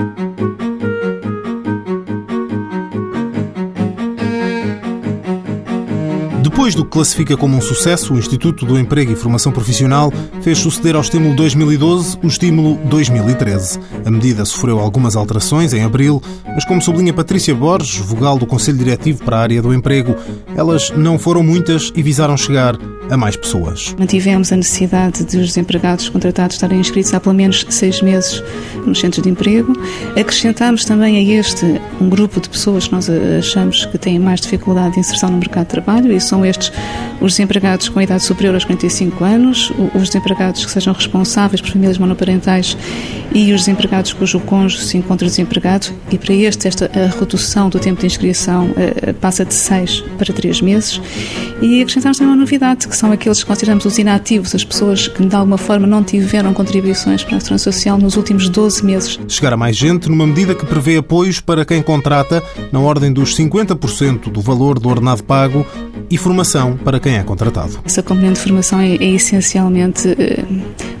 Mm-hmm. Depois do que classifica como um sucesso, o Instituto do Emprego e Formação Profissional fez suceder ao estímulo 2012 o estímulo 2013. A medida sofreu algumas alterações em abril, mas como sublinha Patrícia Borges, vogal do Conselho Diretivo para a área do emprego, elas não foram muitas e visaram chegar a mais pessoas. Mantivemos a necessidade de os desempregados contratados estarem inscritos há pelo menos seis meses nos centros de emprego. Acrescentámos também a este um grupo de pessoas que nós achamos que têm mais dificuldade de inserção no mercado de trabalho e são estes os desempregados com idade superior aos 45 anos, os desempregados que sejam responsáveis por famílias monoparentais e os desempregados cujo cônjuge se encontra desempregado e para este esta redução do tempo de inscrição uh, passa de 6 para 3 meses e acrescentamos também uma novidade que são aqueles que consideramos os inativos, as pessoas que de alguma forma não tiveram contribuições para a segurança social nos últimos 12 meses. Chegar a mais gente numa medida que prevê apoios para quem contrata na ordem dos 50% do valor do ordenado pago e formação para quem é contratado. Essa componente de formação é, é essencialmente eh,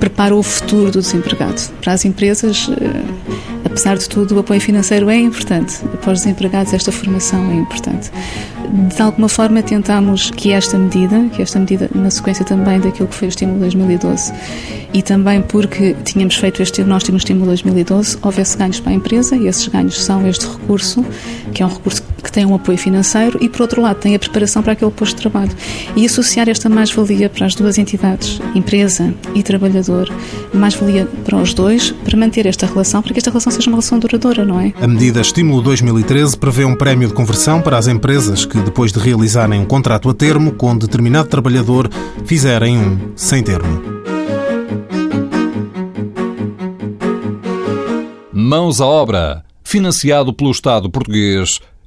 prepara o futuro do desempregado. Para as empresas, eh, apesar de tudo, o apoio financeiro é importante. Para os desempregados, esta formação é importante. De alguma forma, tentamos que esta medida, que esta medida na sequência também daquilo que foi o estímulo 2012, e também porque tínhamos feito este diagnóstico no estímulo 2012, houvesse ganhos para a empresa e esses ganhos são este recurso, que é um recurso tem um apoio financeiro e, por outro lado, tem a preparação para aquele posto de trabalho. E associar esta mais-valia para as duas entidades, empresa e trabalhador, mais-valia para os dois, para manter esta relação, para que esta relação seja uma relação duradoura, não é? A medida Estímulo 2013 prevê um prémio de conversão para as empresas que, depois de realizarem um contrato a termo com determinado trabalhador, fizerem um sem termo. Mãos à obra, financiado pelo Estado português